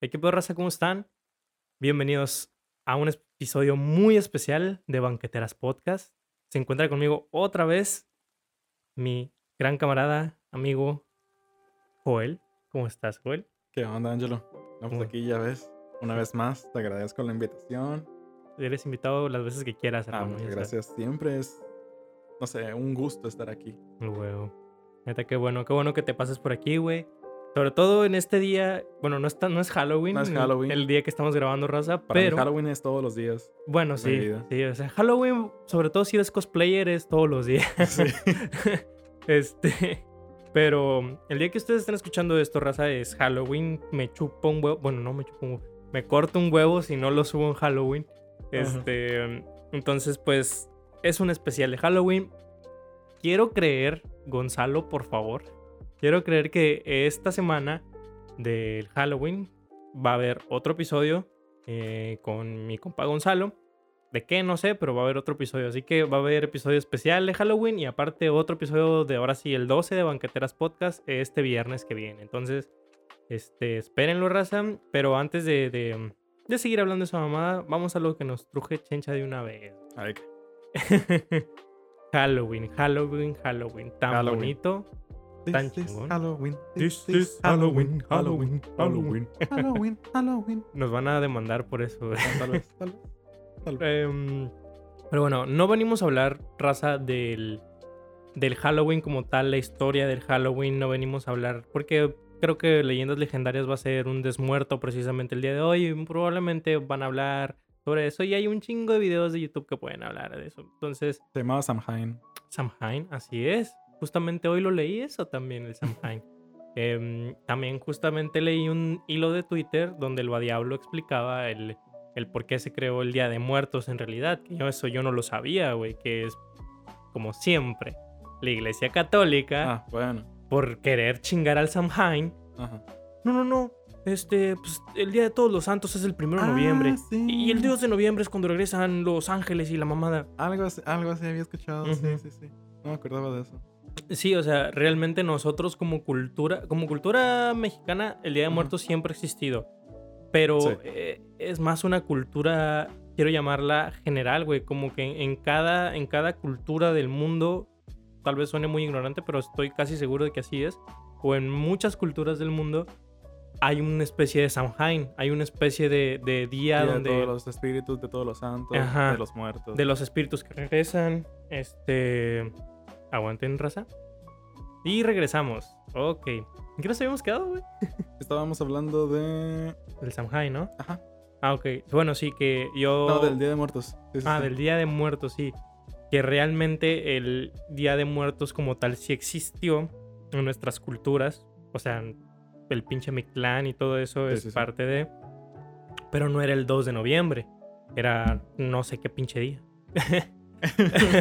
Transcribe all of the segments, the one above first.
¿Qué pedo, raza? ¿Cómo están? Bienvenidos a un episodio muy especial de Banqueteras Podcast. Se encuentra conmigo otra vez mi gran camarada, amigo Joel. ¿Cómo estás, Joel? ¿Qué onda, Ángelo? Muy- aquí ya ves. Una vez más, te agradezco la invitación. Eres invitado las veces que quieras, Ah, muchas sabes. gracias. Siempre es, no sé, un gusto estar aquí. Huevo. Neta, qué bueno, qué bueno que te pases por aquí, güey. Sobre todo en este día, bueno, no, está, no es Halloween. No es Halloween. El día que estamos grabando, raza, Para pero... mí Halloween es todos los días. Bueno, sí, sí, o sea, Halloween, sobre todo si eres cosplayer, es todos los días. Sí. este, pero el día que ustedes estén escuchando esto, raza, es Halloween. Me chupo un huevo, bueno, no me chupo un huevo, me corto un huevo si no lo subo en Halloween. Este, entonces, pues, es un especial de Halloween. Quiero creer, Gonzalo, por favor, quiero creer que esta semana del Halloween va a haber otro episodio eh, con mi compa Gonzalo. ¿De qué? No sé, pero va a haber otro episodio. Así que va a haber episodio especial de Halloween y aparte otro episodio de ahora sí, el 12 de Banqueteras Podcast, este viernes que viene. Entonces, este, espérenlo, raza. Pero antes de, de, de seguir hablando de esa mamada, vamos a lo que nos truje chencha de una vez. A ver, Halloween, Halloween, Halloween. Tan Halloween. bonito. Tan This is chingón. Halloween. This is Halloween, Halloween, Halloween. Halloween. Halloween. Nos van a demandar por eso. Ah, Tal vez, tal vez. Tal vez. Em, pero bueno, no venimos a hablar, raza, del, del Halloween como tal, la historia del Halloween. No venimos a hablar, porque creo que Leyendas Legendarias va a ser un desmuerto precisamente el día de hoy. Probablemente van a hablar sobre eso. Y hay un chingo de videos de YouTube que pueden hablar de eso. Entonces, Se llamaba Samhain. Samhain, así es. Justamente hoy lo leí eso también, el Samhain. Em, también justamente leí un hilo de Twitter donde el Diablo explicaba el, el por qué se creó el Día de Muertos en realidad. Que yo eso yo no lo sabía, güey, que es como siempre. La Iglesia Católica, Ah, bueno. por querer chingar al Samhain. Ajá. No, no, no. Este, pues el Día de Todos los Santos es el primero de Ah, noviembre. sí. Y el 2 de noviembre es cuando regresan los ángeles y la mamada. Algo así, algo así había escuchado. Sí, sí, sí. No me acordaba de eso. Sí, o sea, realmente nosotros como cultura, como cultura mexicana, el Día de. Muertos siempre ha existido. Pero Sí. eh, es más una cultura, quiero llamarla general, güey. Como que en, en cada, en cada cultura del mundo, tal vez suene muy ignorante, pero estoy casi seguro de que así es. O en muchas culturas del mundo hay una especie de Samhain, hay una especie de, de día Sí, de donde todos los espíritus, de todos los santos, Ajá. de los muertos. de los espíritus que regresan. Este. Aguanten, raza. Y regresamos. Ok. ¿En qué nos habíamos quedado, güey? Estábamos hablando de. Del Samhain, ¿no? Ajá. Ah, ok. Bueno, sí, que yo. No, del Día de Muertos. Sí, sí, Ah, sí. del Día de Muertos, sí. Que realmente el Día de Muertos como tal sí existió en nuestras culturas. O sea, el pinche Mictlán y todo eso es parte de. Pero no era el 2 de noviembre. Era no sé qué pinche día.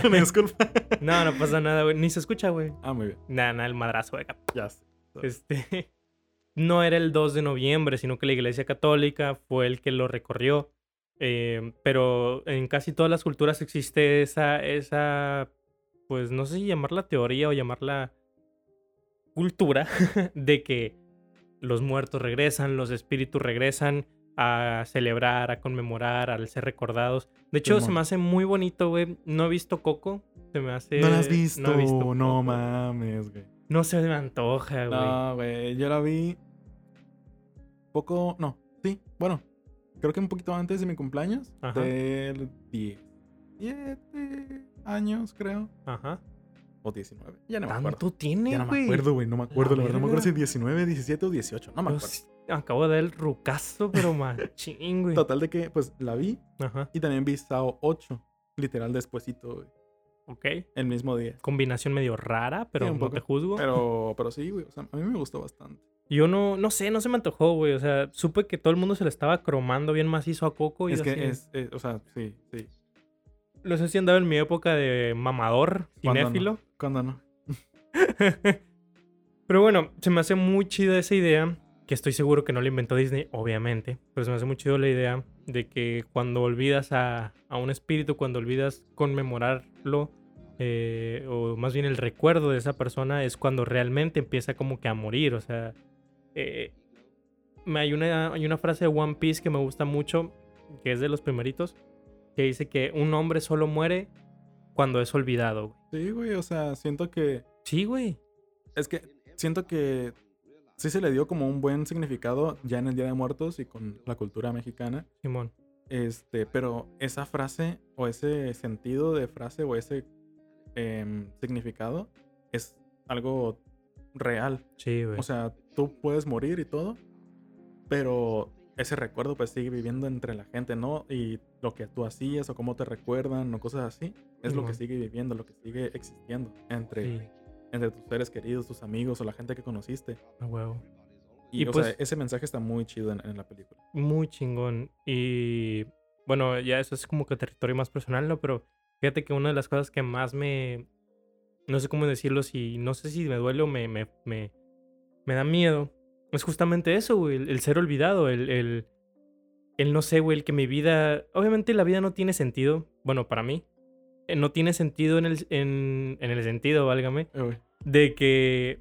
Me disculpa. No, no pasa nada, güey. Ni se escucha, güey. Ah, muy bien. Nada, nada, el madrazo de acá. Ya sé. Este. No era el 2 de noviembre, sino que la Iglesia Católica fue el que lo recorrió. Eh, pero en casi todas las culturas existe esa, esa, pues no sé si llamarla teoría o llamarla cultura de que los muertos regresan, los espíritus regresan a celebrar, a conmemorar, al ser recordados. De hecho, se me hace muy bonito, güey. No he visto Coco. Se me hace... No la has visto. No, visto No, mames, güey. No se me antoja, güey. No, güey. Yo la vi. Poco. No, sí. Bueno, creo que un poquito antes de mi cumpleaños. Ajá. Del 10. 7 años, creo. Ajá. O 19. Ya no me acuerdo. ¿Tanto tiene, Ya no me güey? acuerdo, güey. No me acuerdo. La verdad, no me acuerdo si verga. 19, 17 o 18. No me Yo acuerdo. Acabo de dar el rucazo, pero machín, güey. Total de que, pues, la vi. Ajá. Y también vi Sao 8. Literal, despuesito, güey. Ok. El mismo día. Combinación medio rara, pero Sí, no poco. te juzgo. Pero, pero sí, güey. O sea, a mí me gustó bastante. Yo no, no sé, no se me antojó, güey. O sea, supe que todo el mundo se le estaba cromando bien macizo a Coco. Y Es que así, es, es- o sea, sí, sí. Lo sé si andaba en mi época de mamador, ¿Cuándo no? cinéfilo. ¿Cuándo no? Pero bueno, se me hace muy chida esa idea, que estoy seguro que no la inventó Disney, obviamente, pero se me hace muy chido la idea de que cuando olvidas a, a un espíritu, cuando olvidas conmemorarlo, eh, o más bien el recuerdo de esa persona, es cuando realmente empieza como que a morir, o sea, eh, me- hay una, hay una frase de One Piece que me gusta mucho, que es de los primeritos, que dice que un hombre solo muere cuando es olvidado. Sí, güey, o sea, siento que. Sí, güey. Es que siento que sí se le dio como un buen significado ya en el Día de Muertos y con la cultura mexicana. Simón. Este, pero esa frase o ese sentido de frase o ese em, significado es algo real. Sí, güey. O sea, tú puedes morir y todo, pero ese recuerdo pues sigue viviendo entre la gente, ¿no? Y lo que tú hacías o cómo te recuerdan o cosas así, es lo que sigue viviendo, lo que sigue existiendo entre, sí, entre tus seres queridos, tus amigos o la gente que conociste. a huevo. Y, Y o pues- sea, ese mensaje está muy chido en, en la película. Muy chingón. Y bueno, ya eso es como que territorio más personal, ¿no? Pero fíjate que una de las cosas que más me... No sé cómo decirlo, si no sé si me duele o me, me, me, me da miedo. Es justamente eso, güey, el, el ser olvidado, el, el, el no sé, güey, el que mi vida... Obviamente la vida no tiene sentido, bueno, para mí. Eh, No tiene sentido en el, en, en el sentido, válgame, güey. de que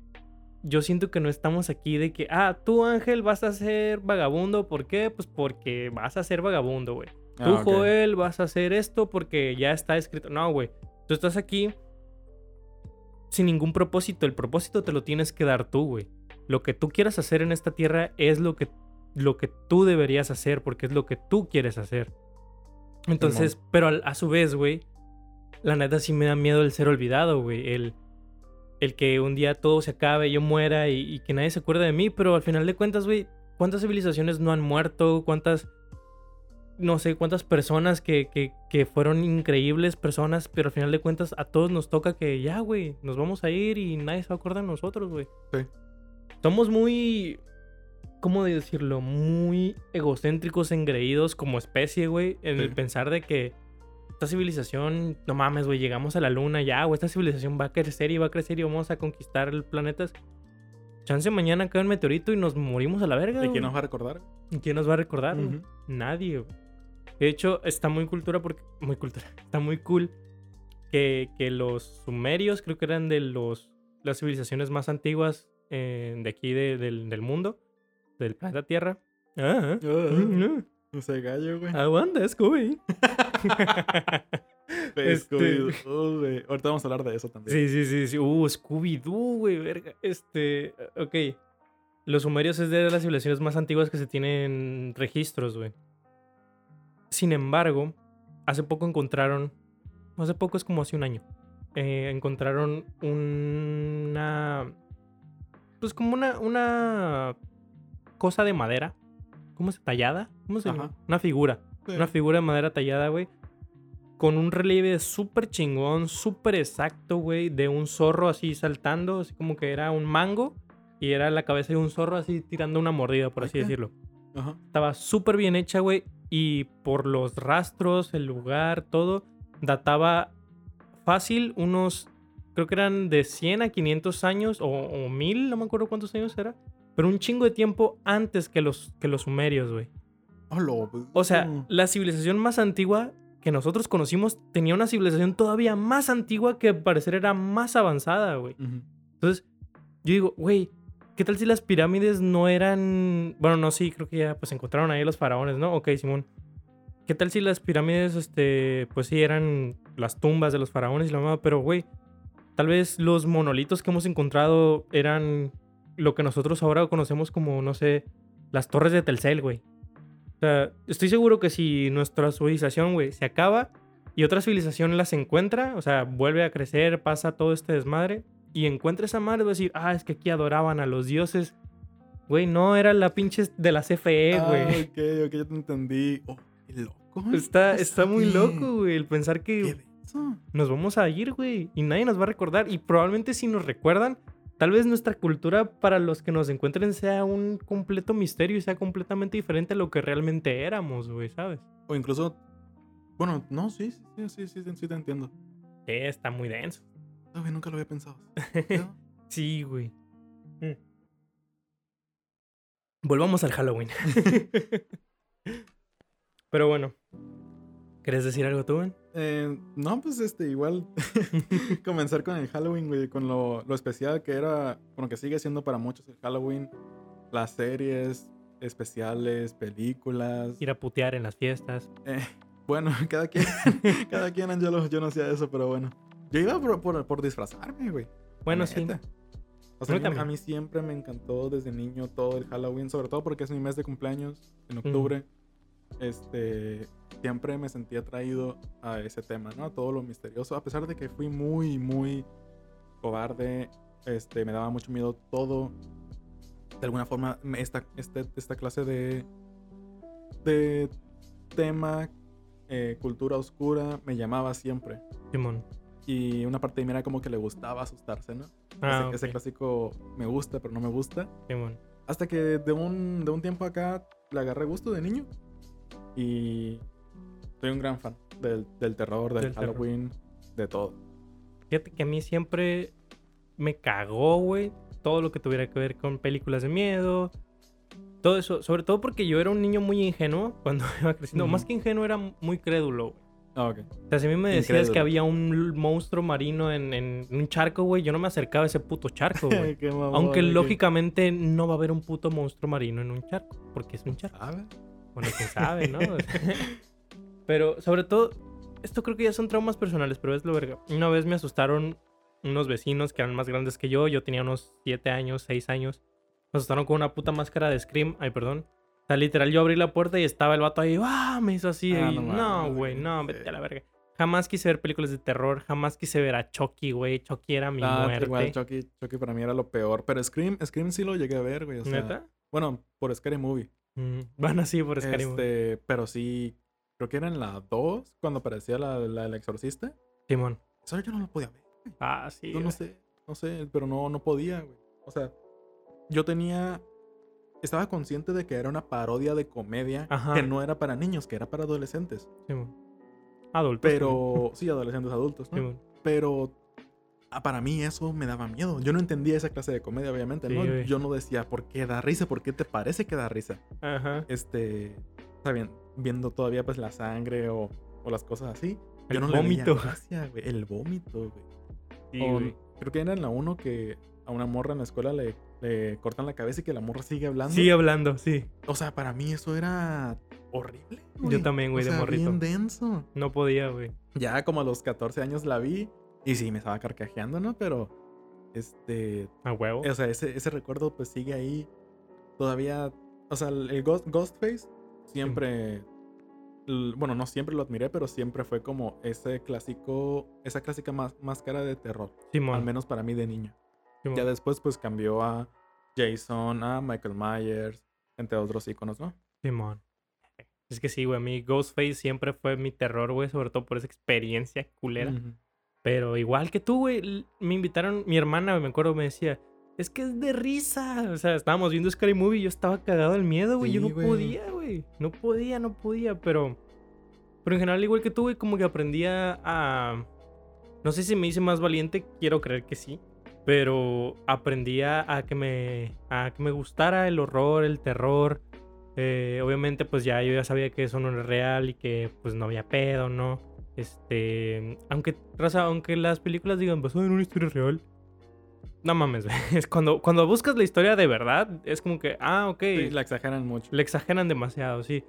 yo siento que no estamos aquí de que, ah, tú Ángel vas a ser vagabundo, ¿por qué? Pues porque vas a ser vagabundo, güey. Tú Ah, ok. Joel vas a hacer esto porque ya está escrito. No, güey. Tú estás aquí sin ningún propósito. El propósito te lo tienes que dar tú, güey. Lo que tú quieras hacer en esta tierra es lo que, lo que tú deberías hacer porque es lo que tú quieres hacer. Entonces, pero al- a su vez, güey, la neta sí me da miedo el ser olvidado, güey. El, el que un día todo se acabe, yo muera y, y que nadie se acuerde de mí, pero al final de cuentas, güey, ¿cuántas civilizaciones no han muerto? ¿Cuántas, no sé, cuántas personas que, que, que fueron increíbles personas, pero al final de cuentas a todos nos toca que ya, güey, nos vamos a ir y nadie se va a acordar de nosotros, güey. Sí. Somos muy, ¿cómo decirlo? Muy egocéntricos, engreídos como especie, güey, en el pensar de que esta civilización, no mames, güey, llegamos a la luna ya, güey, esta civilización va a crecer y va a crecer y vamos a conquistar el planeta. Chance mañana cae un meteorito y nos morimos a la verga. ¿Y quién güey. nos va a recordar? ¿Y quién nos va a recordar? güey? Ujú. Nadie. güey. De hecho, está muy cultura porque. Muy cultura. Está muy cool que, que los sumerios, creo que eran de los las civilizaciones más antiguas eh, de aquí de- del, del mundo, del planeta Tierra. Ah, Ah, ah, no sé, gallo, güey. aguanta, Scooby. Este- Scooby-Doo, güey. Ahorita vamos a hablar de eso también. Sí, sí, sí, sí. Uh, Scooby-Doo, güey, verga. Este, ok. Los sumerios es de las civilizaciones más antiguas que se tienen registros, güey. Sin embargo, hace poco encontraron, hace poco es como hace un año, eh, encontraron una, pues como una, una cosa de madera, ¿cómo se tallada? ¿Cómo se llama? Una figura. Sí. Una figura de madera tallada, güey. Con un relieve súper chingón, súper exacto, güey. De un zorro así saltando, así como que era un mango. Y era la cabeza de un zorro así tirando una mordida, por así decirlo. Ajá. Estaba súper bien hecha, güey. Y por los rastros, el lugar, todo, databa fácil unos, creo que eran de 100 a 500 años o, o 1000, no me acuerdo cuántos años era. Pero un chingo de tiempo antes que los, que los sumerios, güey. O sea, la civilización más antigua que nosotros conocimos tenía una civilización todavía más antigua que al parecer era más avanzada, güey. Entonces, yo digo, güey, ¿qué tal si las pirámides no eran... Bueno, no, sí, creo que ya pues encontraron ahí los faraones, ¿no? Ok, Simón. ¿Qué tal si las pirámides, este, pues sí, eran las tumbas de los faraones y la mamá? Pero, güey, tal vez los monolitos que hemos encontrado eran lo que nosotros ahora conocemos como, no sé, las torres de Telcel, güey. O sea, estoy seguro que si nuestra civilización, güey, se acaba y otra civilización las encuentra, o sea, vuelve a crecer, pasa todo este desmadre y encuentra esa madre, va a decir, ah, es que aquí adoraban a los dioses. Güey, no era la pinche de la CFE, Ah, güey. ok, ok, ya te entendí. Oh, qué loco. Está, ¿Qué está muy loco, güey, el pensar ¿Qué que nos vamos a ir, güey, y nadie nos va a recordar. Y probablemente si nos recuerdan, tal vez nuestra cultura para los que nos encuentren sea un completo misterio y sea completamente diferente a lo que realmente éramos, güey, ¿sabes? O incluso. Bueno, no, sí, sí, sí, sí, sí, te entiendo. Sí, está muy denso. Ah, güey, nunca lo había pensado. ¿No? Sí, güey. Mm. Volvamos al Halloween. Pero bueno. ¿Querés decir algo tú, güey? Eh, no, pues este, igual comenzar con el Halloween, güey, con lo, lo especial que era, bueno, que sigue siendo para muchos el Halloween, las series, especiales, películas. Ir a putear en las fiestas. Eh, bueno, cada quien, cada quien, Angelo, yo no hacía eso, pero bueno. Yo iba por, por, por disfrazarme, güey. Bueno, sí. O sea, mí a mí siempre me encantó desde niño todo el Halloween, sobre todo porque es mi mes de cumpleaños, en octubre. Este, siempre me sentí atraído a ese tema, ¿no? A todo lo misterioso, a pesar de que fui muy, muy cobarde, este, me daba mucho miedo todo. De alguna forma, esta, este- esta clase de, de tema, eh, cultura oscura, me llamaba siempre. Simón. Y una parte de mí era como que le gustaba asustarse, ¿no? Ah, ese, clásico me gusta, pero no me gusta. Simón. Hasta que de un, de un tiempo acá le agarré gusto de niño. Y soy un gran fan del, del terror, del, Del terror. Halloween, de todo. Fíjate que a mí siempre me cagó, güey, todo lo que tuviera que ver con películas de miedo. Todo eso, sobre todo porque yo era un niño muy ingenuo cuando iba creciendo. Ujú. Más que ingenuo, era muy crédulo, güey. Ah, ok. O sea, si a mí me decías que había un monstruo marino en, en un charco, güey, yo no me acercaba a ese puto charco, güey. Mamón, Aunque güey. lógicamente no va a haber un puto monstruo marino en un charco, porque es un charco. ¿Sabe? Bueno, quién sabe, ¿no? pero sobre todo, esto creo que ya son traumas personales, pero es lo verga. Una vez me asustaron unos vecinos que eran más grandes que yo, yo tenía unos 7 años, 6 años. Me asustaron con una puta máscara de Scream, ay, perdón. O sea, literal, yo abrí la puerta y estaba el vato ahí, ¡ah! Me hizo así. Ah, y, no no, güey, no, sí. vete a la verga. Jamás quise ver películas de terror, jamás quise ver a Chucky, güey. Chucky era mi Ah, muerte. igual Chucky, Chucky para mí era lo peor. Pero Scream, Scream sí lo llegué a ver, güey. O sea, ¿Neta? Bueno, por Scary Movie. Mm, Van así por Scary Movie. Este, pero sí, creo que era en la 2 cuando aparecía la, la del exorcista. Simón. Eso yo no lo podía ver. Ah, sí. Yo no sé, no sé, pero no, no podía, güey. O sea, yo tenía. Estaba consciente de que era una parodia de comedia Ajá. que no era para niños, que era para adolescentes. Simón. Adultos. Pero, sí, adolescentes adultos, ¿no? Simón. Pero ah, para mí eso me daba miedo. Yo no entendía esa clase de comedia, obviamente, Sí, ¿no? güey. Yo no decía, ¿por qué da risa? ¿Por qué te parece que da risa? Ajá. Este, está bien, viendo todavía pues la sangre o, o las cosas así. El yo no le vómito. veía gracia, güey. El vómito, güey. Sí, O- güey. creo que era en la 1 que a una morra en la escuela le, le cortan la cabeza y que la morra sigue hablando. Sigue hablando, sí. O sea, para mí eso era horrible. Yo también, güey, O de sea, morrito. Bien denso. No podía, güey. Ya como a los 14 años la vi y sí me estaba carcajeando, ¿no? Pero, este, A huevo. o sea, ese, ese recuerdo pues sigue ahí. Todavía, o sea, el el Ghost, Ghostface siempre, l- bueno, no siempre lo admiré, pero siempre fue como ese clásico, esa clásica más, máscara de terror. Simón. Al menos para mí de niño. Simón. Ya después pues cambió a Jason, a Michael Myers, entre otros iconos, ¿no? Simón. Es que sí, güey. A mí Ghostface siempre fue mi terror, güey. Sobre todo por esa experiencia culera. Ujú. Pero igual que tú, güey. Me invitaron. Mi hermana, me acuerdo, me decía. Es que es de risa. O sea, estábamos viendo Scary Movie y yo estaba cagado del miedo, güey. yo no güey. podía, güey. No podía, no podía. Pero. Pero en general, igual que tú, güey, como que aprendía a. No sé si me hice más valiente. Quiero creer que sí. Pero aprendía a que me. a que me gustara el horror, el terror. Eh, obviamente, pues ya yo ya sabía que eso no era real y que pues no había pedo, ¿no? Este. Aunque, raza, aunque las películas digan basado en una historia real. No mames. Es cuando, cuando buscas la historia de verdad, es como que, ah, ok. Sí, la exageran mucho. Le exageran demasiado, sí.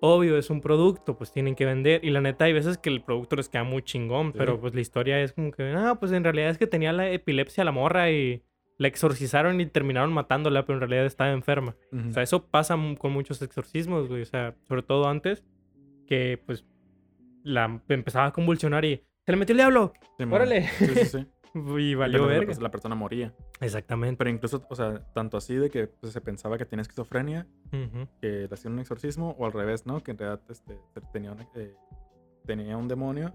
Obvio, es un producto, pues tienen que vender. Y la neta, hay veces que el producto les queda muy chingón, Sí. pero pues la historia es como que, ah, pues en realidad es que tenía la epilepsia la morra y la exorcizaron y terminaron matándola, pero en realidad estaba enferma. O sea, eso pasa con muchos exorcismos, güey. O sea, sobre todo antes, que pues la empezaba a convulsionar y se le metió el diablo. Simón. ¡Órale! Sí, sí, sí. Y valió la, verga. la persona moría. Exactamente. Pero incluso, o sea, tanto así de que pues, se pensaba que tenía esquizofrenia, Ujú. que le hacían un exorcismo, o al revés, ¿no? Que en realidad este, tenía, un, eh, tenía un demonio.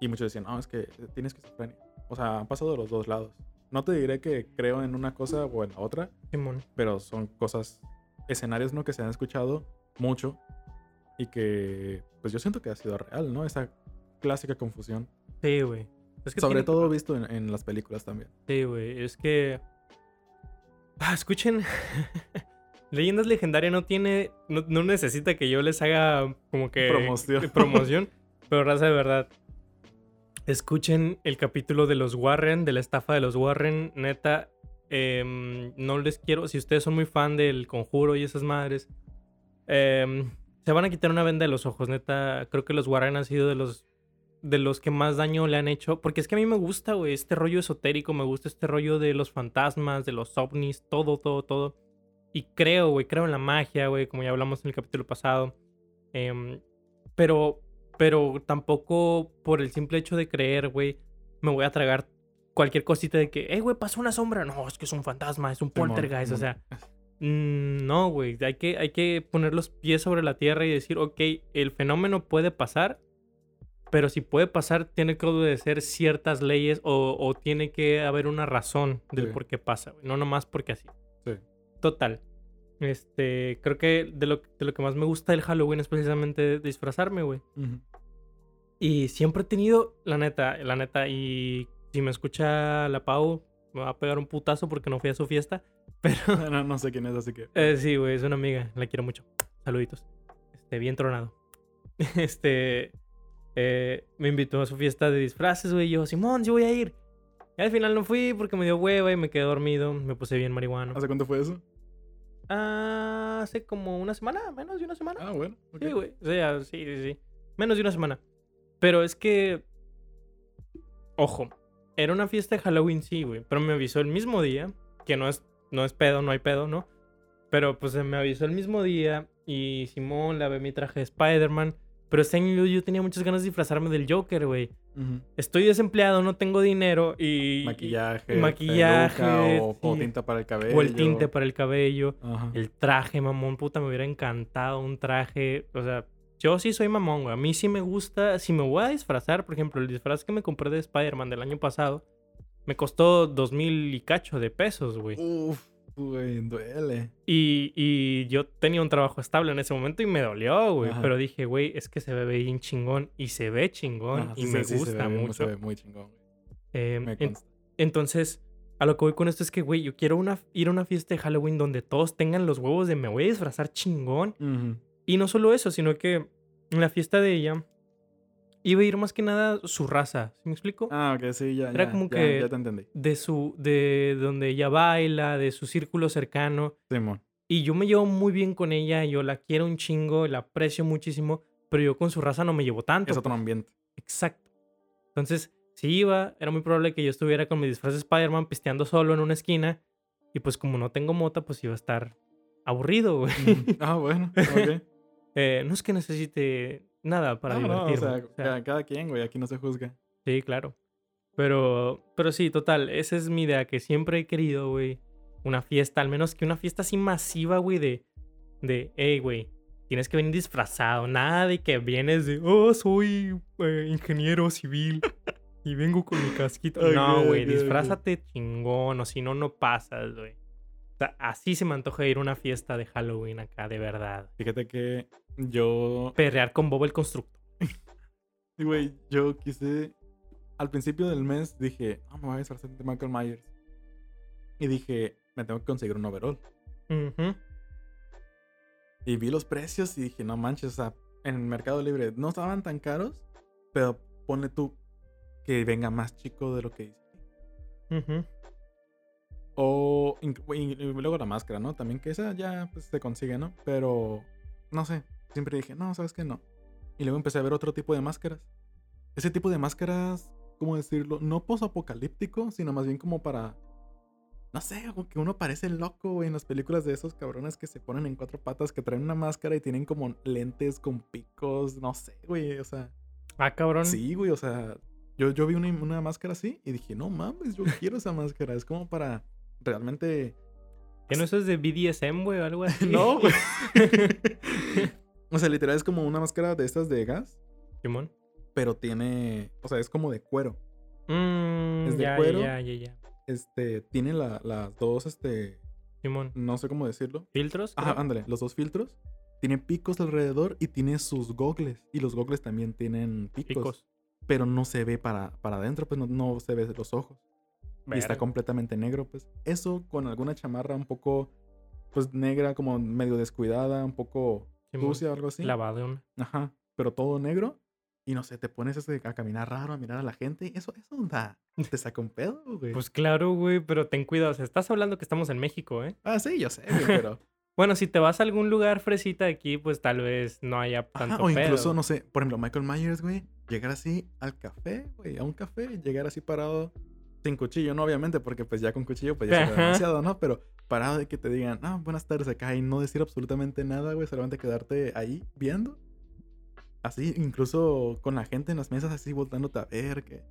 Y muchos decían, no, es que tiene esquizofrenia. O sea, han pasado de los dos lados. No te diré que creo en una cosa o en la otra, Simón. pero son cosas, escenarios, ¿no? Que se han escuchado mucho y que, pues yo siento que ha sido real, ¿no? Esa clásica confusión. Sí, güey. Es que Sobre tiene todo visto en, en las películas también. Sí, güey. Es que. Ah, escuchen. Leyendas Legendarias no tiene. No, no necesita que yo les haga como que. Promoción. promoción. pero raza de verdad. Escuchen el capítulo de los Warren, de la estafa de los Warren. Neta, em, no les quiero, si ustedes son muy fan del conjuro y esas madres, em, se van a quitar una venda de los ojos, neta. Creo que los Warren han sido de los de los que más daño le han hecho. Porque es que a mí me gusta, güey, este rollo esotérico, me gusta este rollo de los fantasmas, de los ovnis, todo, todo, todo. Y creo, güey, creo en la magia, güey, como ya hablamos en el capítulo pasado. Em, pero, pero tampoco por el simple hecho de creer, güey, me voy a tragar cualquier cosita de que, hey, güey, pasó una sombra. No, es que es un fantasma, es un poltergeist, o sea. Mm, no, güey, hay que, hay que poner los pies sobre la tierra y decir, ok, el fenómeno puede pasar, pero si puede pasar, tiene que obedecer ciertas leyes o, tiene que haber una razón del por qué pasa, No nomás porque así. Sí. Total. Este, creo que de lo, de lo que más me gusta del Halloween es precisamente disfrazarme, güey. Y siempre he tenido, la neta, la neta, y si me escucha la Pau, me va a pegar un putazo porque no fui a su fiesta. Pero. No, no sé quién es, así que. Eh, sí, güey, es una amiga, la quiero mucho. Saluditos. Este, bien tronado. Este. Eh, me invitó a su fiesta de disfraces, güey. Y yo, Simón, sí voy a ir. Y al final no fui porque me dio hueva y me quedé dormido. Me puse bien marihuano. ¿Hace cuánto fue eso? Ah, hace como una semana, menos de una semana. Ah, bueno. Sí, güey. O sea, sí, sí, sí. Menos de una semana. Pero es que. Ojo. Era una fiesta de Halloween, sí, güey. Pero me avisó el mismo día. Que no es, no es pedo, no hay pedo, ¿no? Pero pues me avisó el mismo día. Y Simón, la ve mi traje de Spider-Man. Pero este año yo, tenía muchas ganas de disfrazarme del Joker, güey. Estoy desempleado, no tengo dinero y... Maquillaje. maquillaje. o, tinta para el cabello. O el tinte para el cabello. El traje, mamón. Puta, me hubiera encantado un traje. O sea, yo sí soy mamón, güey. A mí sí me gusta. Si me voy a disfrazar, por ejemplo, el disfraz que me compré de Spider-Man del año pasado, me costó dos mil y cacho de pesos, güey. Uf. Güey, duele. Y, y, yo tenía un trabajo estable en ese momento y me dolió, güey. Pero dije, güey, es que se ve bien chingón. Y se ve chingón. y me gusta mucho. Se ve muy chingón, eh, entonces, a lo que voy con esto es que, güey, yo quiero una, ir a una fiesta de Halloween donde todos tengan los huevos de me voy a disfrazar chingón. Y no solo eso, sino que en la fiesta de ella iba a ir más que nada su raza, ¿sí me explico? Ah, ok, sí, ya. Era como que. Ya te entendí. De su. de donde ella baila, de su círculo cercano. Simón. Y yo me llevo muy bien con ella, yo la quiero un chingo, la aprecio muchísimo, pero yo con su raza no me llevo tanto. Es otro ambiente. Exacto. Entonces, si iba, era muy probable que yo estuviera con mi disfraz de Spider-Man pisteando solo en una esquina. Y pues como no tengo mota, pues iba a estar aburrido, güey. Ah, bueno, ok. eh, no es que necesite nada para divertirme. o sea, cada quien, güey, aquí no se juzga. Sí, claro. Pero, pero sí, total, esa es mi idea, que siempre he querido, güey, una fiesta, al menos que una fiesta así masiva, güey, de, de, hey, güey, tienes que venir disfrazado, nada de que vienes de, oh, soy eh, ingeniero civil y vengo con mi casquito. no, güey, disfrázate chingón, o si no, no pasas, güey. O sea, así se me antoja ir a una fiesta de Halloween acá, de verdad. Fíjate que yo. Perrear con Bob el constructo. güey, yo quise. Al principio del mes dije, ah, me voy a disfrazar de Michael Myers. Y dije, me tengo que conseguir un overall. Y vi los precios y dije, no manches, o sea, en el Mercado Libre no estaban tan caros, pero pone tú que venga más chico de lo que dice. O y, luego la máscara, ¿no? También que esa ya pues, se consigue, ¿no? Pero no sé, siempre dije, no, sabes que no. Y luego empecé a ver otro tipo de máscaras. Ese tipo de máscaras, ¿cómo decirlo? No posapocalíptico, sino más bien como para. No sé, que uno parece loco, güey, en las películas de esos cabrones que se ponen en cuatro patas, que traen una máscara y tienen como lentes con picos, no sé, güey, o sea. Ah, cabrón. Sí, güey, o sea, yo, yo vi una, una máscara así y dije, no mames, yo quiero esa máscara. Es como para realmente. ¿Que no eso es de BDSM, güey, o algo así? No, güey. O sea, literal es como una máscara de estas de gas. Simón. Pero tiene. O sea, es como de cuero. Mm, es de cuero. Ya, ya, ya. Este. Tiene las dos, este. Simón. No sé cómo decirlo. ¿Filtros? Ajá, ándale. Los dos filtros. Tiene picos alrededor y tiene sus gogles. Y los gogles también tienen picos. Pero no se ve para, para adentro, pues no, no se ve los ojos. Y está completamente negro, pues. Eso con alguna chamarra un poco, pues negra, como medio descuidada, un poco sucia o algo así. Lavado. Ajá, pero todo negro. y no sé, te pones a caminar raro, a mirar a la gente, eso, eso da, te saca un pedo, güey. Pues claro, güey, pero ten cuidado. O sea, estás hablando que estamos en México, ¿eh? ah, sí, yo sé, güey, pero... Bueno, si te vas a algún lugar fresita aquí, pues tal vez no haya tanto Ajá, o pedo. incluso, no sé, por ejemplo, Michael Myers, güey, llegar así al café, güey, a un café, llegar así parado, sin cuchillo, no, obviamente, porque pues ya con cuchillo, pues ya Ajá. demasiado, ¿no? Pero parado de que te digan, ah, buenas tardes acá y no decir absolutamente nada, güey, solamente quedarte ahí viendo. Así, incluso con la gente en las mesas, así voltándote a ver que,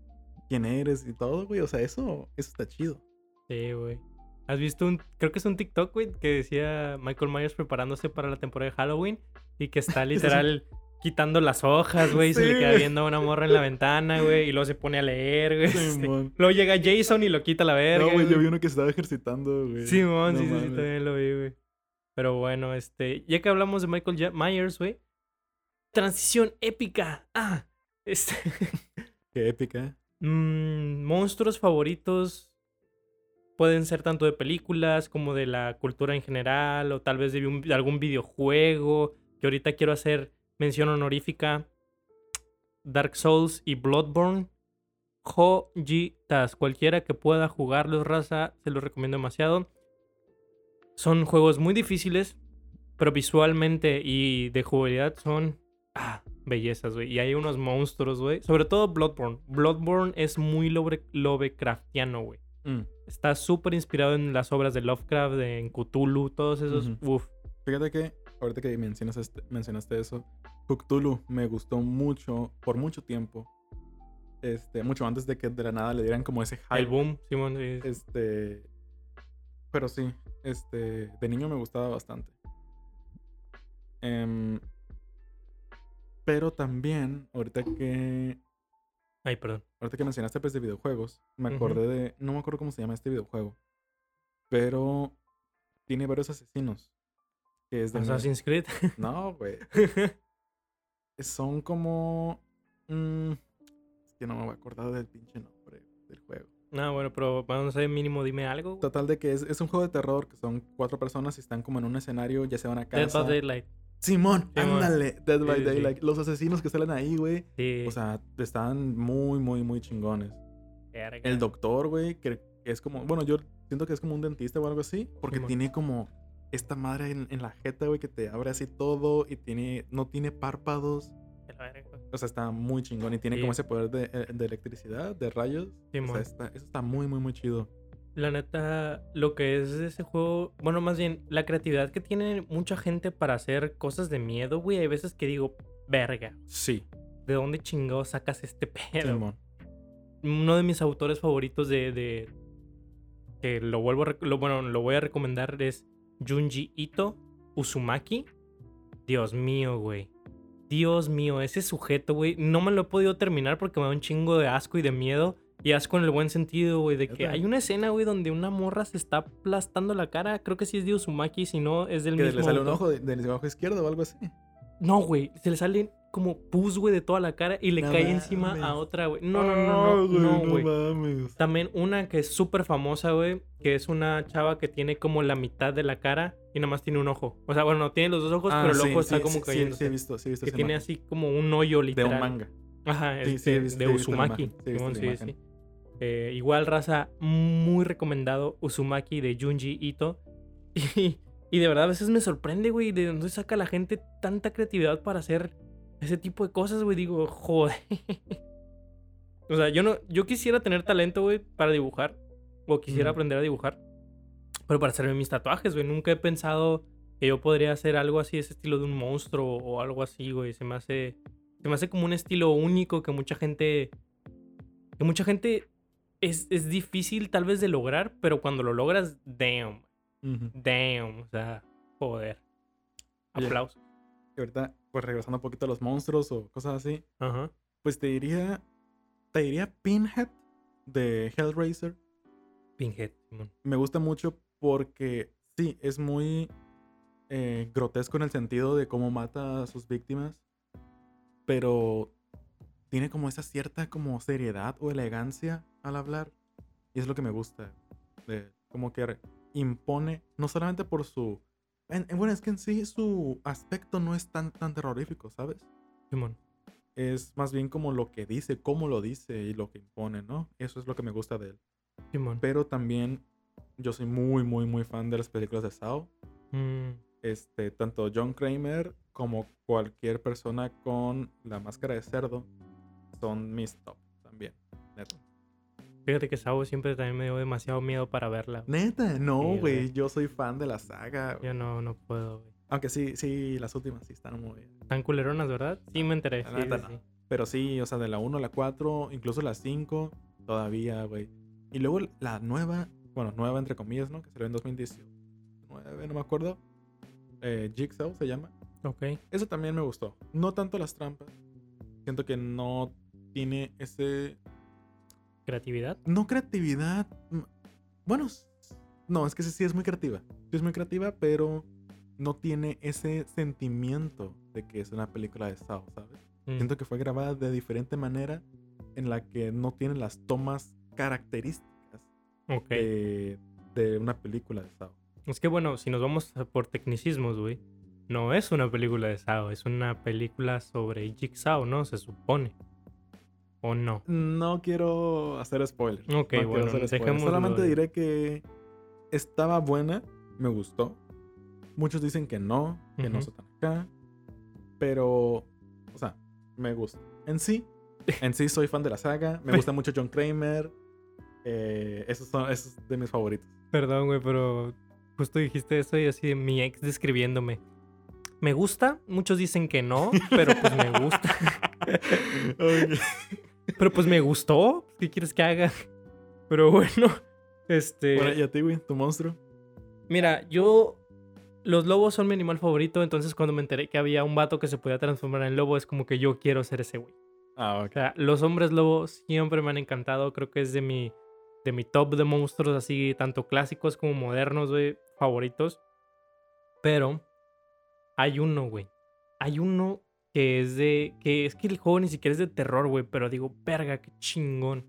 quién eres y todo, güey, o sea, eso, eso está chido. Sí, güey. ¿Has visto un, creo que es un TikTok, güey, que decía Michael Myers preparándose para la temporada de Halloween y que está literal quitando las hojas, güey, y se le Sí, queda viendo a una morra en la ventana, güey, y luego se pone a leer, güey. este, Simón. Luego llega Jason y lo quita a la verga. No, güey, yo vi uno que se estaba ejercitando, güey. No sí, sí, sí, también lo vi, güey. Pero bueno, este, ya que hablamos de Michael Myers, güey. Transición épica. Ah, este. Qué épica. mm, monstruos favoritos pueden ser tanto de películas como de la cultura en general, o tal vez de, un- de algún videojuego. Que ahorita quiero hacer mención honorífica. Dark Souls y Bloodborne. Joyitas. Cualquiera que pueda jugarlos, raza, se los recomiendo demasiado. Son juegos muy difíciles, pero visualmente y de jugabilidad son ah, bellezas, güey. Y hay unos monstruos, güey. Sobre todo Bloodborne. Bloodborne es muy Love- Lovecraftiano, güey. Mm. Está súper inspirado en las obras de Lovecraft, de, en Cthulhu, todos esos. Ujú. Uf. Fíjate que ahorita que mencionas este- mencionaste eso, Cthulhu me gustó mucho, por mucho tiempo. Este, mucho antes de que de la nada le dieran como ese hype. El boom, Simón. Este. Pero sí, este. De niño me gustaba bastante. Em, pero también, ahorita que. Ay, perdón. Ahorita que mencionaste pues de videojuegos, me acordé de. No me acuerdo cómo se llama este videojuego. Pero tiene varios asesinos. Que es de. Assassin's Creed. No, güey. Son como. mm, es que no me voy a acordar del pinche nombre del juego. no, bueno, pero vamos a ver, mínimo dime algo. güey. Total de que es, es un juego de terror que son cuatro personas y están como en un escenario, ya sea una Dead casa. by Daylight. Simón, Simón. ándale, Dead by Sí, sí, sí. Daylight. Los asesinos que salen ahí, güey. Sí. O sea, están muy, muy, muy chingones. verga. El doctor, güey, que que es como, bueno, yo siento que es como un dentista o algo así, porque Simón. tiene como esta madre en, en la jeta, güey, que te abre así todo y tiene, no tiene párpados. O sea, está muy chingón y tiene Sí. como ese poder de, eh, de electricidad, de rayos. O sea, está, eso está muy, muy, muy chido. La neta, lo que es ese juego, bueno, más bien, la creatividad que tiene mucha gente para hacer cosas de miedo, güey. Hay veces que digo, verga, Sí, ¿de dónde chingado sacas este pedo? Simón. Uno de mis autores favoritos de. de- que lo vuelvo a. Lo, bueno, lo voy a recomendar es Junji Ito Uzumaki. Dios mío, güey. Dios mío, ese sujeto, güey. No me lo he podido terminar porque me da un chingo de asco y de miedo. Y asco en el buen sentido, güey. De que hay una escena, güey, donde una morra se está aplastando la cara. Creo que sí es de Uzumaki, si no es del Que mismo. le sale un ojo de- del ojo izquierdo o algo así. No, güey. Se le sale como pus, güey, de toda la cara y le No cae encima a otra, güey. No, no, no, no, no, güey. mames. También una que es súper famosa, güey, que es una chava que tiene como la mitad de la cara y nada más tiene un ojo. O sea, bueno, no tiene los dos ojos, Ah, pero el sí, ojo está sí, como cayendo. Sí, sí, he visto, sí, he visto que tiene imagen. así como un hoyo De literal. un manga. Ajá, Sí, este, sí, he visto- de Uzumaki. sí, sí. Eh, igual raza, muy recomendado Uzumaki de Junji Ito. Y, y de verdad a veces me sorprende, güey, de dónde saca la gente tanta creatividad para hacer ese tipo de cosas, güey. Digo, joder. o sea, yo no, yo quisiera tener talento, güey, para dibujar. O quisiera aprender a dibujar. Pero para hacerme mis tatuajes, güey. Nunca he pensado que yo podría hacer algo así, ese estilo de un monstruo o algo así, güey. Se me hace. Se me hace como un estilo único que mucha gente. Que mucha gente. Es, es difícil tal vez de lograr, pero cuando lo logras, damn. Damn. O sea, joder. Aplausos. Y ahorita, pues regresando un poquito a los monstruos o cosas así, Ajá. pues te diría, te diría Pinhead de Hellraiser. Pinhead. Me gusta mucho porque sí, es muy eh, grotesco en el sentido de cómo mata a sus víctimas, pero tiene como esa cierta como seriedad o elegancia al hablar y es lo que me gusta. de- como que impone, no solamente por su... en- en- bueno, es que en sí su aspecto no es tan, tan terrorífico, ¿sabes? Simón. es más bien como lo que dice, cómo lo dice y lo que impone, ¿no? Eso es lo que me gusta de él. Simón. Pero también yo soy muy, muy, muy fan de las películas de Sao. Mm, Este, tanto John Kramer como cualquier persona con la máscara de cerdo son mis top también. Neta. Fíjate que Sabo siempre también me dio demasiado miedo para verla. Neta, no, güey. Yo soy fan de la saga. güey. Yo no, no puedo, güey. Aunque sí, sí, las últimas sí están muy bien. Tan culeronas, ¿verdad? Sí, me enteré. La Sí, neta sí, no. Pero sí, o sea, de la 1 a la 4, incluso la 5, todavía, güey. Y luego la nueva, bueno, nueva entre comillas, ¿no? Que salió en 2019, no me acuerdo. Eh, Jigsaw se llama. Ok. Eso también me gustó. No tanto las trampas. Siento que no tiene ese... ¿Creatividad? No creatividad. mm, Bueno, no, es que sí es muy creativa. Sí es muy creativa, pero no tiene ese sentimiento de que es una película de Saw, ¿sabes? Mm, Siento que fue grabada de diferente manera en la que no tiene las tomas características de, de una película de Saw. Es que bueno, si nos vamos por tecnicismos, güey. No es una película de Sao, es una película sobre Jigsaw, ¿no? Se supone. ¿O no? No quiero hacer spoilers. Ok, no bueno, hacer spoilers. Solamente de- diré que estaba buena, me gustó. Muchos dicen que no, que no tan acá. Pero, o sea, me gusta. En sí, en sí soy fan de la saga. Me gusta mucho John Kramer. Eh, esos son esos de mis favoritos. Perdón, güey, pero justo dijiste eso y así mi ex describiéndome. Me gusta, muchos dicen que no, pero pues me gusta. Ok. Pero pues me gustó. ¿Qué quieres que haga? Pero bueno, este. Bueno, ¿y a ti, güey? ¿Tu monstruo? Mira, yo. Los lobos son mi animal favorito, entonces cuando me enteré que había un vato que se podía transformar en lobo, es como que yo quiero ser ese güey. Ah, O ok. sea, los hombres lobos siempre me han encantado. Creo que es de mi, de mi top de monstruos, así, tanto clásicos como modernos, güey, favoritos. Pero hay uno, güey. Hay uno que es de. que es que el juego ni siquiera es de terror, güey. Pero digo, verga, qué chingón.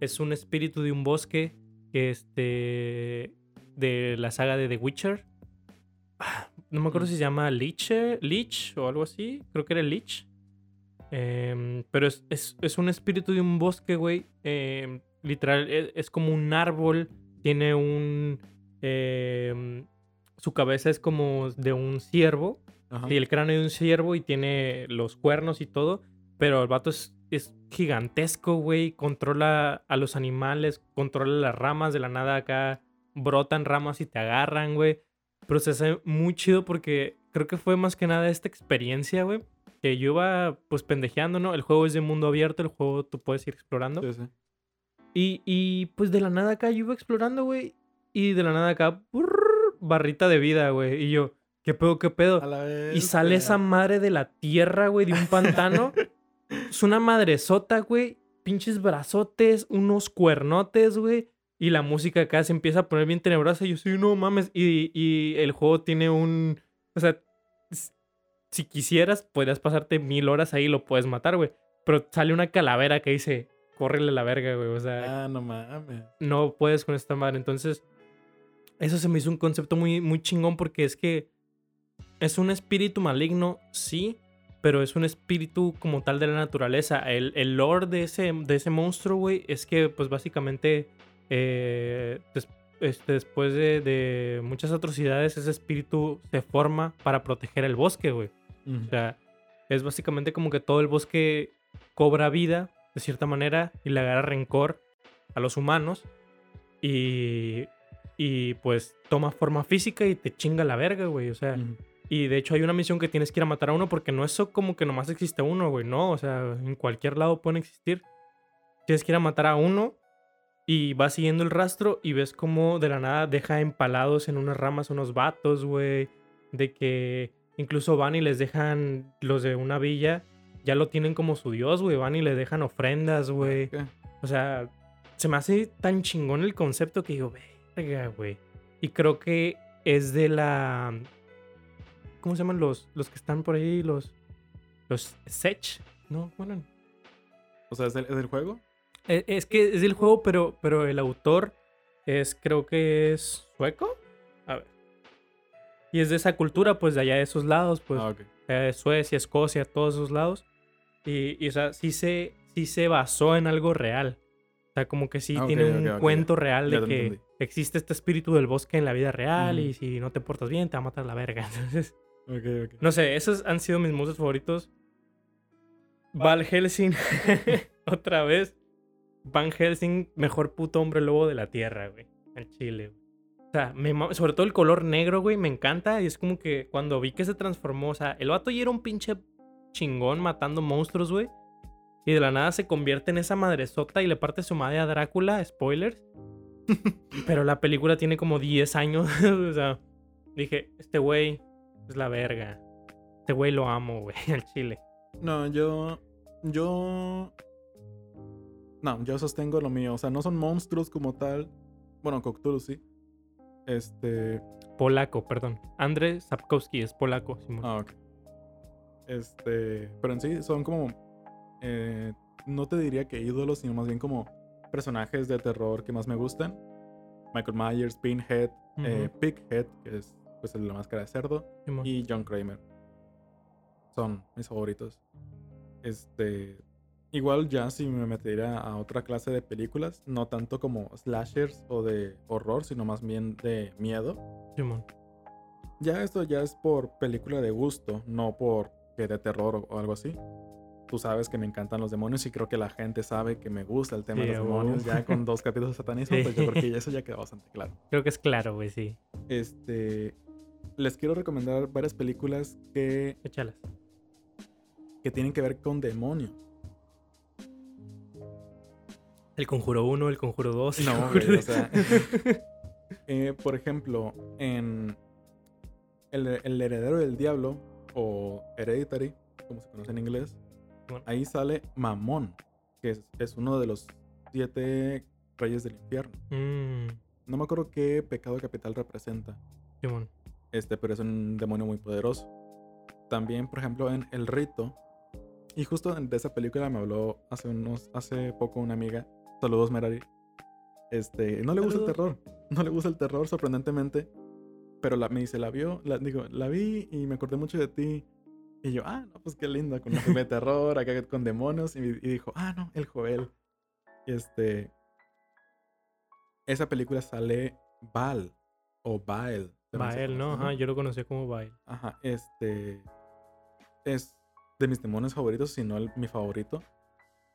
Es un espíritu de un bosque que este. de la saga de The Witcher. Ah, No me acuerdo Mm. si se llama Lich, Lich o algo así. Creo que era Lich. Em, pero es, es- es un espíritu de un bosque, güey. Em, literal, es, es como un árbol. Tiene un. em, su cabeza es como de un ciervo. Ajá. Y el cráneo de un ciervo y tiene los cuernos y todo. Pero el vato es, es gigantesco, güey. Controla a los animales, controla las ramas. De la nada acá brotan ramas y te agarran, güey. Pero se hace muy chido porque creo que fue más que nada esta experiencia, güey. Que yo iba pues pendejeando, ¿no? El juego es de mundo abierto, el juego tú puedes ir explorando. Sí, sí. Y, y pues de la nada acá yo iba explorando, güey. Y de la nada acá, brrr, barrita de vida, güey. Y yo, ¿qué pedo, qué pedo? A la vez. Y sale esa madre de la tierra, güey, de un pantano. es una madresota, güey. Pinches brazotes, unos cuernotes, güey. Y la música acá se empieza a poner bien tenebrosa. Y yo soy, no mames. Y, y el juego tiene un. O sea, si quisieras, podrías pasarte mil horas ahí y lo puedes matar, güey. Pero sale una calavera que dice, córrele la verga, güey. O sea, Ah, no mames. no puedes con esta madre. Entonces, eso se me hizo un concepto muy, muy chingón porque es que es un espíritu maligno, sí, pero es un espíritu como tal de la naturaleza. El, el lore de ese, de ese monstruo, güey, es que, pues básicamente, eh, des- este, después de, de muchas atrocidades, ese espíritu se forma para proteger el bosque, güey. O sea, es básicamente como que todo el bosque cobra vida, de cierta manera, y le agarra rencor a los humanos. Y, y pues toma forma física y te chinga la verga, güey. O sea. Y de hecho hay una misión que tienes que ir a matar a uno porque no es como que nomás existe uno, güey. No, o sea, en cualquier lado pueden existir. Tienes que ir a matar a uno y vas siguiendo el rastro y ves como de la nada deja empalados en unas ramas unos vatos, güey. De que incluso van y les dejan los de una villa, ya lo tienen como su dios, güey. Van y les dejan ofrendas, güey. O sea, se me hace tan chingón el concepto que digo, verga, güey. Y creo que es de la. ¿Cómo se llaman los, los que están por ahí? Los. Los Sech. No, bueno. O sea, ¿es del, es del juego? Eh, Es que es del juego, pero, pero el autor es, creo que es sueco. A ver. Y es de esa cultura, pues de allá de esos lados, pues. ah, eh, Suecia, Escocia, todos esos lados. Y, y, o sea, sí se, sí se basó en algo real. O sea, como que sí Ah, tiene un cuento real de que entendí. existe este espíritu del bosque en la vida real y si no te portas bien te va a matar la verga. Entonces, No sé, esos han sido mis monstruos favoritos. Val Helsing, otra vez. Van Helsing, mejor puto hombre lobo de la tierra, güey. Al chile, güey. O sea, me sobre todo el color negro, güey, me encanta. Y es como que cuando vi que se transformó, o sea, el vato ya era un pinche chingón matando monstruos, güey. Y de la nada se convierte en esa madresota y le parte su madre a Drácula, spoilers. Pero la película tiene como 10 años, o sea, dije, este güey es la verga. Este güey lo amo, güey, al chile. No, yo. Yo. No, yo sostengo lo mío. O sea, no son monstruos como tal. Bueno, Cthulhu sí. Este. Polaco, perdón. Andrzej Sapkowski es polaco, Simón. Ah, ok. Este. Pero en sí son como. eh, no te diría que ídolos, sino más bien como personajes de terror que más me gustan. Michael Myers, Pinhead, eh. Pighead, que es pues el de la máscara de cerdo. Y John Kramer. Son mis favoritos. Este. Igual ya si me metería a otra clase de películas, no tanto como slashers o de horror, sino más bien de miedo. Simón. Ya esto ya es por película de gusto, no por que de terror o, o algo así. Tú sabes que me encantan los demonios y creo que la gente sabe que me gusta el tema Sí, de los demonios. Ya con dos capítulos de satanismo, Sí. pues yo creo que eso ya quedó bastante claro. Creo que es claro, güey, sí. Este. Les quiero recomendar varias películas que Échalas. que tienen que ver con demonios. El conjuro 1, el conjuro 2. No, güey, o sea, eh, por ejemplo, en el, el heredero del diablo o Hereditary, como se conoce en inglés, Bueno. ahí sale Mamón, que es, es uno de los siete reyes del infierno. Mm, No me acuerdo qué pecado capital representa, Simón. Este, pero es un demonio muy poderoso. También, por ejemplo, en El Rito, y justo de esa película me habló hace unos, hace poco una amiga. Saludos, Merari. Este, no le gusta el terror. No le gusta el terror, sorprendentemente. Pero la, me dice, la vio, la, digo, la vi y me acordé mucho de ti. Y yo, ah, no, pues qué lindo, con la película de terror, acá con demonios. Y, y dijo, ah, no, el Joel. Este. Esa película sale Val o Bael. Bael, ¿no? Ajá, yo lo conocía como Bael. Ajá, este es de mis demonios favoritos, si no el- mi favorito.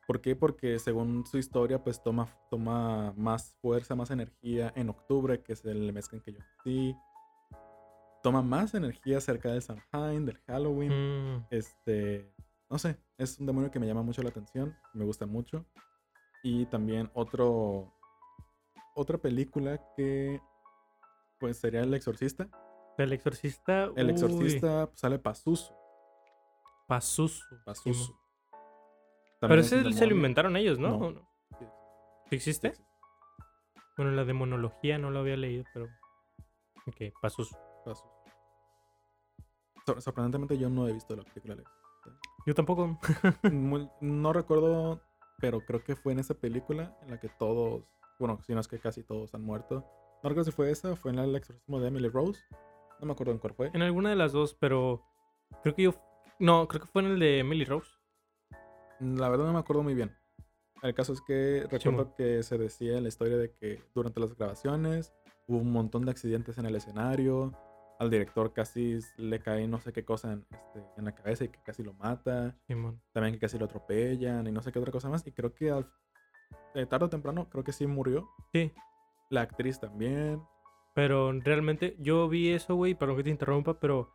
¿Por qué? Porque según su historia, pues toma, toma más fuerza, más energía en octubre, que es el mes en que yo nací. Toma más energía cerca del Samhain, del Halloween. Mm, Este, no sé, es un demonio que me llama mucho la atención, me gusta mucho. Y también otro, otra película que, pues sería El Exorcista. el exorcista. El Exorcista pues, sale Pazuzu. Pazuzu. Pazuzu. Pero es ese se lo inventaron ellos, ¿no? No. Sí, ¿Sí existe? sí, sí, Bueno, la demonología no lo había leído, pero. Ok, Pazuzu. Pazuzu. Sor- sorprendentemente yo no he visto la película. Yo tampoco. Muy- no recuerdo, pero creo que fue en esa película en la que todos, bueno, si no es que casi todos han muerto. No recuerdo si fue esa, fue en el exorcismo de Emily Rose. No me acuerdo en cuál fue. En alguna de las dos, pero. Creo que yo. No, creo que fue en el de Emily Rose. La verdad no me acuerdo muy bien. El caso es que recuerdo que se decía en la historia de que durante las grabaciones hubo un montón de accidentes en el escenario. Al director casi le cae no sé qué cosa en, este, en la cabeza y que casi lo mata. También que casi lo atropellan y no sé qué otra cosa más. Y creo que al, eh, tarde o temprano, creo que sí murió. Sí. La actriz también. Pero realmente yo vi eso, güey, perdón que te interrumpa, pero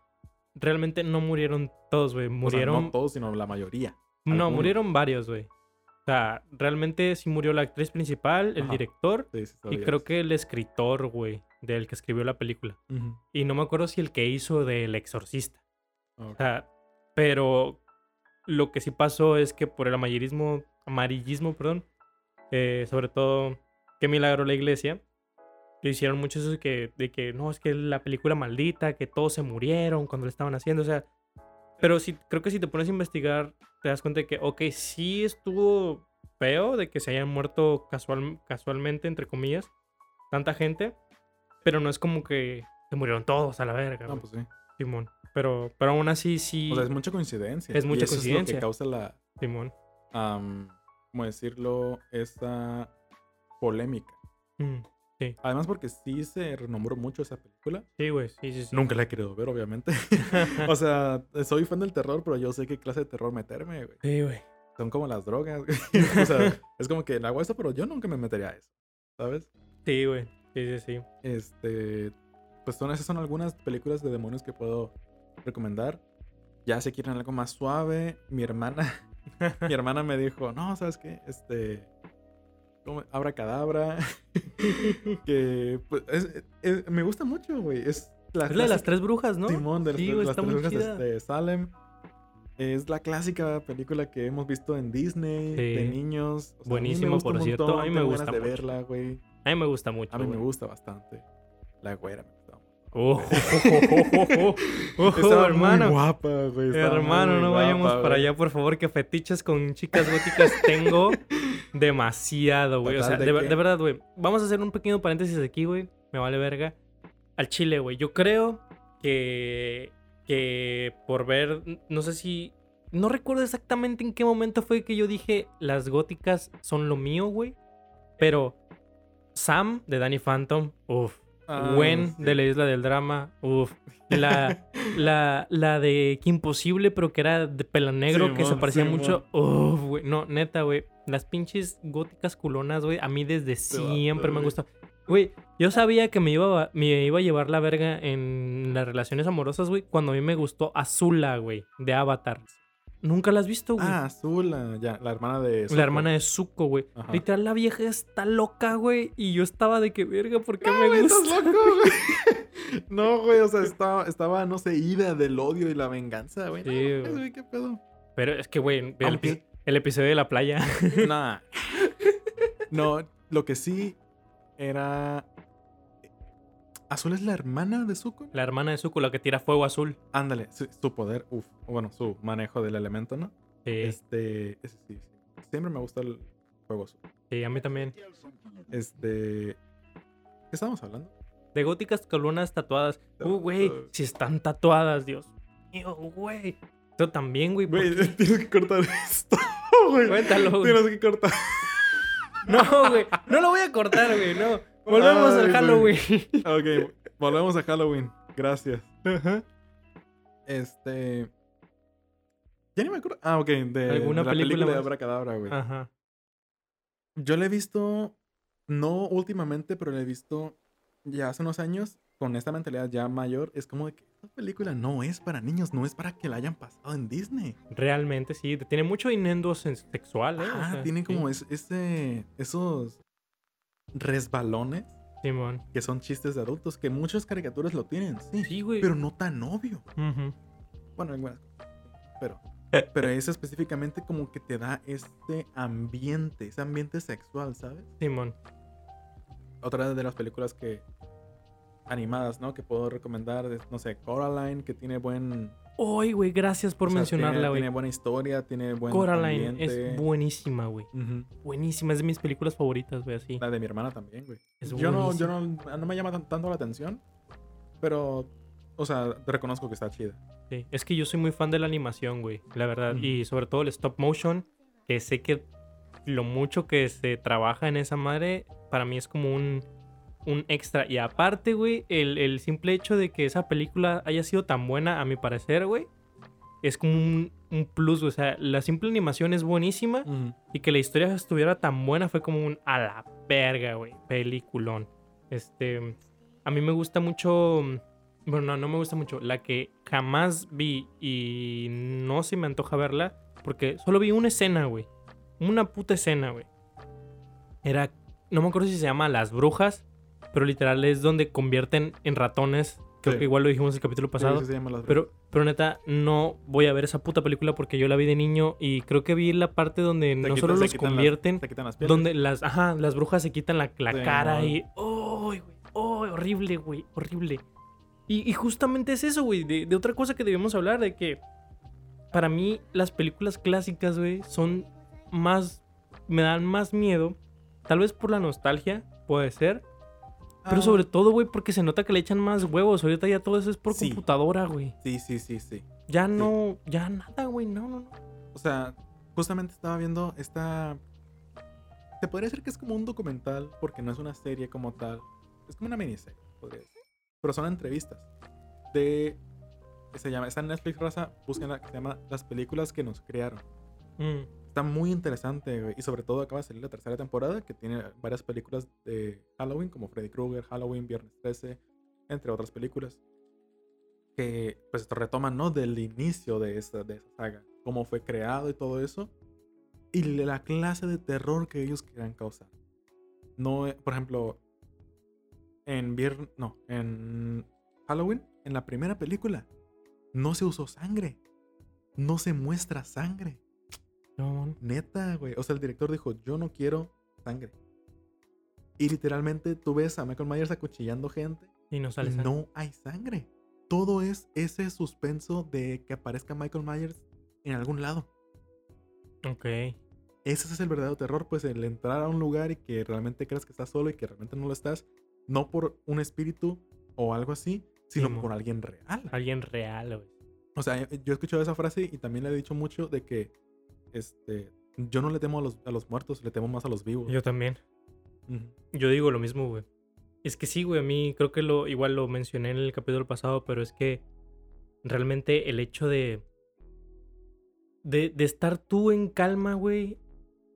realmente no murieron todos, güey. O sea, Murieron. no todos, sino la mayoría. no, algunos. murieron varios, güey. O sea, realmente sí murió la actriz principal, el Ajá. director Sí, sí, y creo es. que el escritor, güey, del que escribió la película. Y no me acuerdo si el que hizo del exorcista. O sea, pero lo que sí pasó es que por el amarillismo, amarillismo, perdón, eh, sobre todo, qué milagro la iglesia, que hicieron mucho eso de que, de que no, es que la película maldita, que todos se murieron cuando la estaban haciendo, o sea, pero sí, creo que si te pones a investigar, te das cuenta de que, ok, sí estuvo feo de que se hayan muerto casual, casualmente, entre comillas, tanta gente, pero no es como que se murieron todos a la verga. No, pues sí. Simón. Pero, pero aún así sí. O sea, es mucha coincidencia. Es mucha y eso Es lo coincidencia. que causa la, Simón. am, ¿cómo decirlo? Esa polémica. Mm, Además porque sí se renombró mucho esa película. Sí, güey. Sí, sí, sí. Nunca la he querido ver, obviamente. o sea, soy fan del terror, pero yo sé qué clase de terror meterme, güey. Sí, güey. Son como las drogas. o sea, es como que hago esto, pero yo nunca me metería a eso. ¿Sabes? Sí, güey. Sí, sí, sí. Este. Pues son, esas son algunas películas de demonios que puedo recomendar. Ya si quieren algo más suave, mi hermana. mi hermana me dijo, no, ¿sabes qué? Este. ¿Cómo? Abracadabra. que pues, es- es- me gusta mucho, güey. Es la, Es la de las tres brujas, ¿no? Simón, de las, Sí, tres- las brujas de Salem. Es la clásica película que hemos visto en Disney de niños. O sea, Buenísima, a mí me gusta por cierto, montón, a mí me gusta de mucho. verla, güey. A mí me gusta mucho. A mí me gusta bastante. La güera me gusta. Oh, oh, Estaba hermano. muy guapa, güey. Hermano, muy no guapa, vayamos para allá, por favor, que fetiches con chicas góticas tengo demasiado, güey. O sea, de verdad, güey. Vamos a hacer un pequeño paréntesis aquí, güey. Me vale verga. Al chile, güey. Yo creo que, que por ver, no sé si... No recuerdo exactamente en qué momento fue que yo dije las góticas son lo mío, güey. Pero Sam de Danny Phantom, uff. Ah, Gwen sí. de la Isla del Drama, uff. La, la, la de Que Imposible, pero que era de pelo negro, que se parecía mucho. Uff, güey. No, neta, güey. Las pinches góticas culonas, güey. A mí desde siempre me han gustado. Güey, yo sabía que me iba, a- me iba a llevar la verga en las relaciones amorosas, güey, cuando a mí me gustó Azula, güey, de Avatar. Nunca la has visto, güey. Ah, Azula, ya, la hermana de. la Zuko. hermana de Zuko, güey. Ajá. Literal, la vieja está loca, güey. Y yo estaba de que, verga, ¿por qué No, me güey, gusta? estás loco, güey. No, güey, o sea, estaba, estaba, no sé, ida del odio y la venganza, güey. Sí, güey. güey, ¿qué pedo? Pero es que, güey, el, Aunque- el episodio de la playa. Nah. No, lo que sí era. Azul es la hermana de Zuko. la hermana de Zuko, la que tira fuego azul. Ándale, su, su poder, uff, bueno, su manejo del elemento, ¿no? Sí, Este, sí, sí. Siempre me gusta el juego azul. sí, a mí también. Este, ¿qué estábamos hablando? De góticas colunas tatuadas. Uh, güey, si están tatuadas, Dios mío, güey. Yo también, güey. ¿por Güey, tienes que cortar esto, güey. Cuéntalo, güey. Tienes que cortar. No, güey. No lo voy a cortar, güey, no. Volvemos Ay, al güey. Halloween. Ok, volvemos a Halloween. Gracias. Este. Ya ni me acuerdo. Ah, ok. De, ¿Alguna de la película película de? Abracadabra, güey. Ajá. Yo la he visto. No últimamente, pero la he visto ya hace unos años. Con esta mentalidad ya mayor. Es como de que esta película no es para niños. No es para que la hayan pasado en Disney. Realmente, sí. Tiene mucho inendo sexual, ¿eh? O Ah, sea, tiene sí. como es- ese, esos resbalones Simón. que son chistes de adultos. Que muchas caricaturas lo tienen, sí. Sí, güey. Pero no tan obvio. Bueno, algunas cosas, Pero, pero eso específicamente como que te da este ambiente, ese ambiente sexual, ¿sabes? Simón. Otra de las películas que animadas, ¿no? Que puedo recomendar es, no sé, Coraline, que tiene buen... Uy, güey, gracias por o sea, mencionarla, güey. tiene buena historia, tiene buen Coraline ambiente. es buenísima, güey. Buenísima, es de mis películas favoritas, güey, así. La de mi hermana también, güey. Es Yo no, yo no, no me llama tan- tanto la atención, pero, o sea, reconozco que está chida. Sí, Es que yo soy muy fan de la animación, güey, la verdad. Y sobre todo el stop motion, que sé que lo mucho que se trabaja en esa madre, para mí es como un, un extra. Y aparte, güey, el, el simple hecho de que esa película haya sido tan buena, a mi parecer, güey, es como un, un plus. O sea, la simple animación es buenísima. Y que la historia estuviera tan buena fue como un a la verga, güey. Peliculón. Este. A mí me gusta mucho. Bueno, no, no me gusta mucho. La que jamás vi y no se me antoja verla. Porque solo vi una escena, güey. Una puta escena, güey. Era. No me acuerdo si se llama Las Brujas. Pero literal es donde convierten en ratones. Creo Sí. que igual lo dijimos en el capítulo pasado. Sí, se Pero, pero neta, no voy a ver esa puta película porque yo la vi de niño y creo que vi la parte donde no quitan- solo se los convierten, te quitan las donde las, ajá, las brujas se quitan la, la Sí, cara y, ¡ay, güey! ¡ay, horrible, güey! Horrible. Y, y justamente es eso, güey, de, de otra cosa que debemos hablar, de que para mí las películas clásicas, güey, son más, me dan más miedo, tal vez por la nostalgia, puede ser, pero Ah, sobre todo, güey, porque se nota que le echan más huevos. Ahorita ya todo eso es por Sí. computadora, güey. Sí, sí, sí, sí. Ya no, ya nada, güey, no, no, no. O sea, justamente estaba viendo esta. Se podría decir que es como un documental, porque no es una serie como tal. Es como una miniserie, podría decir. Pero son entrevistas. De. Se llama. Está en Netflix, raza. Busquen la que se llama Las películas que nos crearon. Mm, Está muy interesante. Y sobre todo acaba de salir la tercera temporada, que tiene varias películas de Halloween, como Freddy Krueger, Halloween, Viernes 13, entre otras películas. Que pues retoman, ¿no? Del inicio de esa, de esa saga. Cómo fue creado y todo eso. Y la clase de terror que ellos querían causar. No, eh, por ejemplo, en Viernes... No, en Halloween, en la primera película, no se usó sangre. No se muestra sangre. No, Neta, güey. O sea, el director dijo, yo no quiero sangre. Y literalmente tú ves a Michael Myers acuchillando gente y no y sale sangre. no hay sangre. Todo es ese suspenso de que aparezca Michael Myers en algún lado. Ok. Ese es el verdadero terror, pues el entrar a un lugar y que realmente creas que estás solo y que realmente no lo estás, no por un espíritu o algo así, sino Simón. por alguien real. Alguien real, güey. O sea, yo yo he escuchado esa frase y también le he dicho mucho de que este, yo no le temo a los, a los muertos, le temo más a los vivos. Yo también. Yo digo lo mismo, güey. Es que sí, güey, a mí creo que lo igual lo mencioné en el capítulo pasado, pero es que realmente el hecho de de, de estar tú en calma, güey,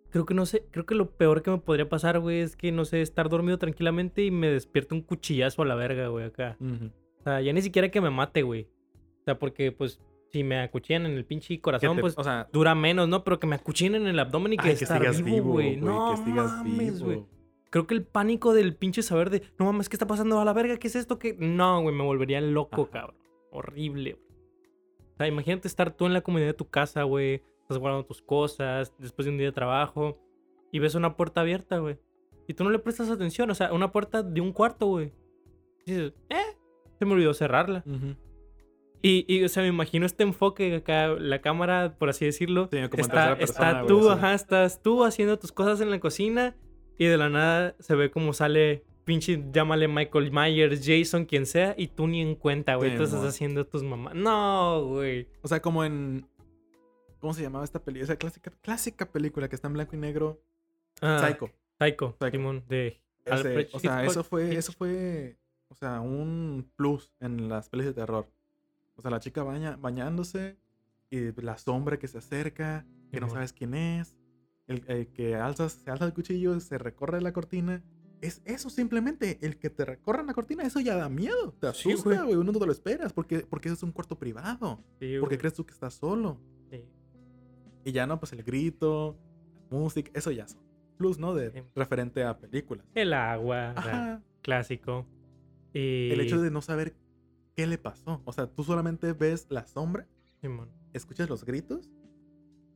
creo que no sé, creo que lo peor que me podría pasar, güey, es que no sé, estar dormido tranquilamente y me despierta un cuchillazo a la verga, güey, acá. O sea, ya ni siquiera que me mate, güey. O sea, porque pues si me acuchillan en el pinche corazón, te- pues o sea, dura menos, ¿no? Pero que me acuchillen en el abdomen y que, ay, que estar sigas vivo, güey. No que mames, güey. Creo que el pánico del pinche saber de, no mames, ¿qué está pasando a la verga? ¿Qué es esto? que No, güey, me volvería loco, Ajá. cabrón. Horrible. güey. O sea, imagínate estar tú en la comunidad de tu casa, güey. Estás guardando tus cosas después de un día de trabajo y ves una puerta abierta, güey. Y tú no le prestas atención, o sea, una puerta de un cuarto, güey. Dices, eh, se me olvidó cerrarla. Ujú. Y, y, o sea, me imagino este enfoque acá, la cámara, por así decirlo. Sí, como está, persona, está tú, ajá, estás tú haciendo tus cosas en la cocina y de la nada se ve como sale pinche, llámale Michael Myers, Jason, quien sea, y tú ni en cuenta, güey. Sí, tú estás haciendo tus mamás. No, güey. O sea, como en. ¿Cómo se llamaba esta película? Esa clásica, clásica película que está en blanco y negro. Ah, Psycho. Psycho, Psycho. De Ese- o sea, Hitchcock. eso fue, eso fue, o sea, un plus en las pelis de terror. O sea, la chica baña, bañándose y la sombra que se acerca, que no sabes quién es, el, el que alzas, se alza el cuchillo, se recorre la cortina. Es eso simplemente, el que te recorran la cortina, eso ya da miedo, te Sí, asusta, güey. güey, uno no te lo esperas, porque, porque eso es un cuarto privado, Sí, porque güey, crees tú que estás solo. Y ya no, pues el grito, la música, eso ya son plus, ¿no? De Sí. referente a películas. El agua, Ajá. clásico. Y... el hecho de no saber qué le pasó. O sea, tú solamente ves la sombra, Simón. escuchas los gritos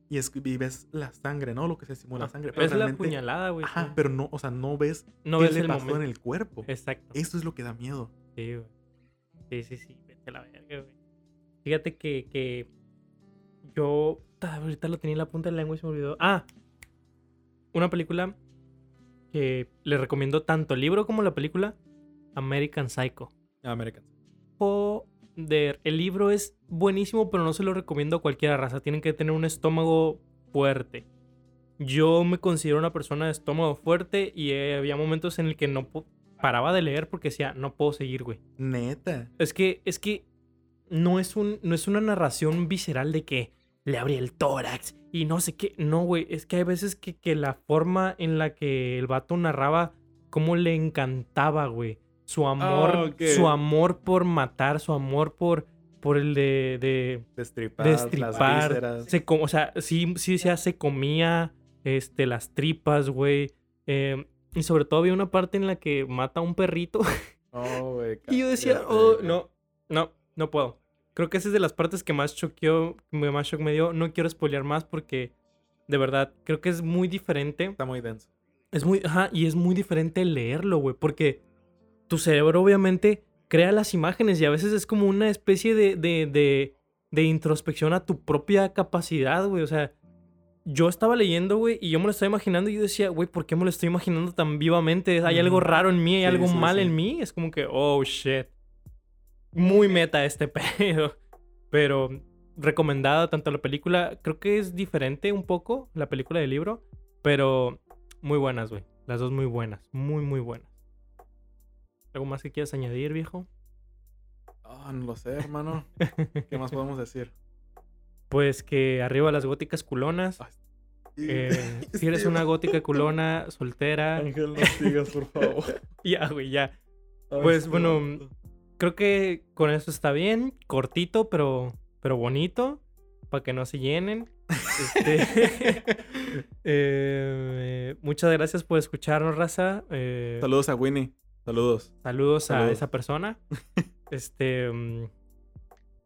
y, es- y ves la sangre, ¿no? Lo que se simula Ah, sangre. ves la realmente- puñalada, güey. Ajá, sí. pero no, o sea, no ves no qué ves le el pasó momento. en el cuerpo. Exacto. Eso es lo que da miedo. Sí, güey. Sí, sí, sí. Vete a la verga, güey. Fíjate que, que yo ta, ahorita lo tenía en la punta de la lengua y se me olvidó. Ah, una película que le recomiendo tanto el libro como la película, American Psycho. American. Joder, el libro es buenísimo, pero no se lo recomiendo a cualquier raza. Tienen que tener un estómago fuerte. Yo me considero una persona de estómago fuerte y eh, había momentos en el que no paraba de leer porque decía, no puedo seguir, güey. Neta. Es que, es que no es, un, no es una narración visceral de que le abrí el tórax y no sé qué. No, güey. Es que hay veces que, que la forma en la que el vato narraba cómo le encantaba, güey. Su amor, Ah, ok. su amor por matar, su amor por, por el de, de Destripar, destripar. Se com- o sea, sí, sí, se se comía este, las tripas, güey. Eh, y sobre todo había una parte en la que mata a un perrito. Oh, güey, Y yo decía, oh, no, no, no puedo. Creo que esa es de las partes que más choqueó, que más shock me dio. No quiero spoilear más porque, de verdad, creo que es muy diferente. Está muy denso. Es muy, ajá, y es muy diferente leerlo, güey, porque tu cerebro obviamente crea las imágenes y a veces es como una especie de, de, de, de introspección a tu propia capacidad, güey. O sea, yo estaba leyendo, güey, y yo me lo estaba imaginando y yo decía, güey, ¿por qué me lo estoy imaginando tan vivamente? Hay algo raro en mí, hay Sí, algo sí, mal sí. en mí. Es como que, oh, shit. Muy meta este pedo. Pero recomendada tanto la película. Creo que es diferente un poco la película del libro. Pero muy buenas, güey. Las dos muy buenas. Muy, muy buenas. ¿Algo más que quieras añadir, viejo? Ah, no lo sé, hermano. ¿Qué más podemos decir? Pues que arriba las góticas culonas. Ay, Eh, sí, si eres sí, una gótica culona, soltera. Ángel, no sigas, por favor. Ya, güey, ya. Ay, Pues, sí, bueno. Creo que con eso está bien. Cortito, pero, pero bonito. Para que no se llenen. Este, eh, muchas gracias por escucharnos, raza. Eh, Saludos a Winnie. Saludos. saludos a esa persona. Este, mm,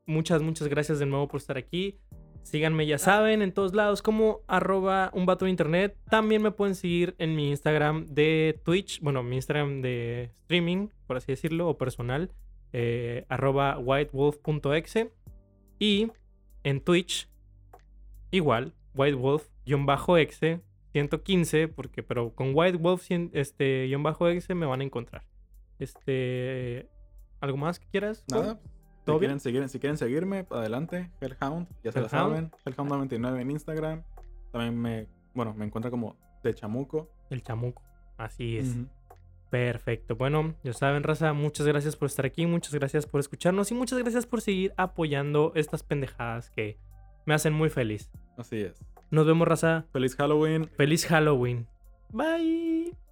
muchas, muchas gracias de nuevo por estar aquí. Síganme, ya saben, en todos lados como arroba un vato de internet. También me pueden seguir en mi Instagram de Twitch, bueno, mi Instagram de streaming, por así decirlo, o personal, eh, arroba whitewolf.exe. Y en Twitch, igual, whitewolf-exe 115, porque, pero con whitewolf cien- este, me van a encontrar. Este, ¿algo más que quieras? Juan? Nada. ¿Todo Si bien? quieren, seguir, si quieren seguirme, adelante. Hellhound, ya se la Hellhound. saben. Hellhound99 en Instagram. También me, bueno, me encuentra como de chamuco. El chamuco. Así es. Perfecto. Bueno, ya saben, raza, muchas gracias por estar aquí, muchas gracias por escucharnos y muchas gracias por seguir apoyando estas pendejadas que me hacen muy feliz. Así es. Nos vemos, raza. Feliz Halloween. Feliz Halloween. Bye.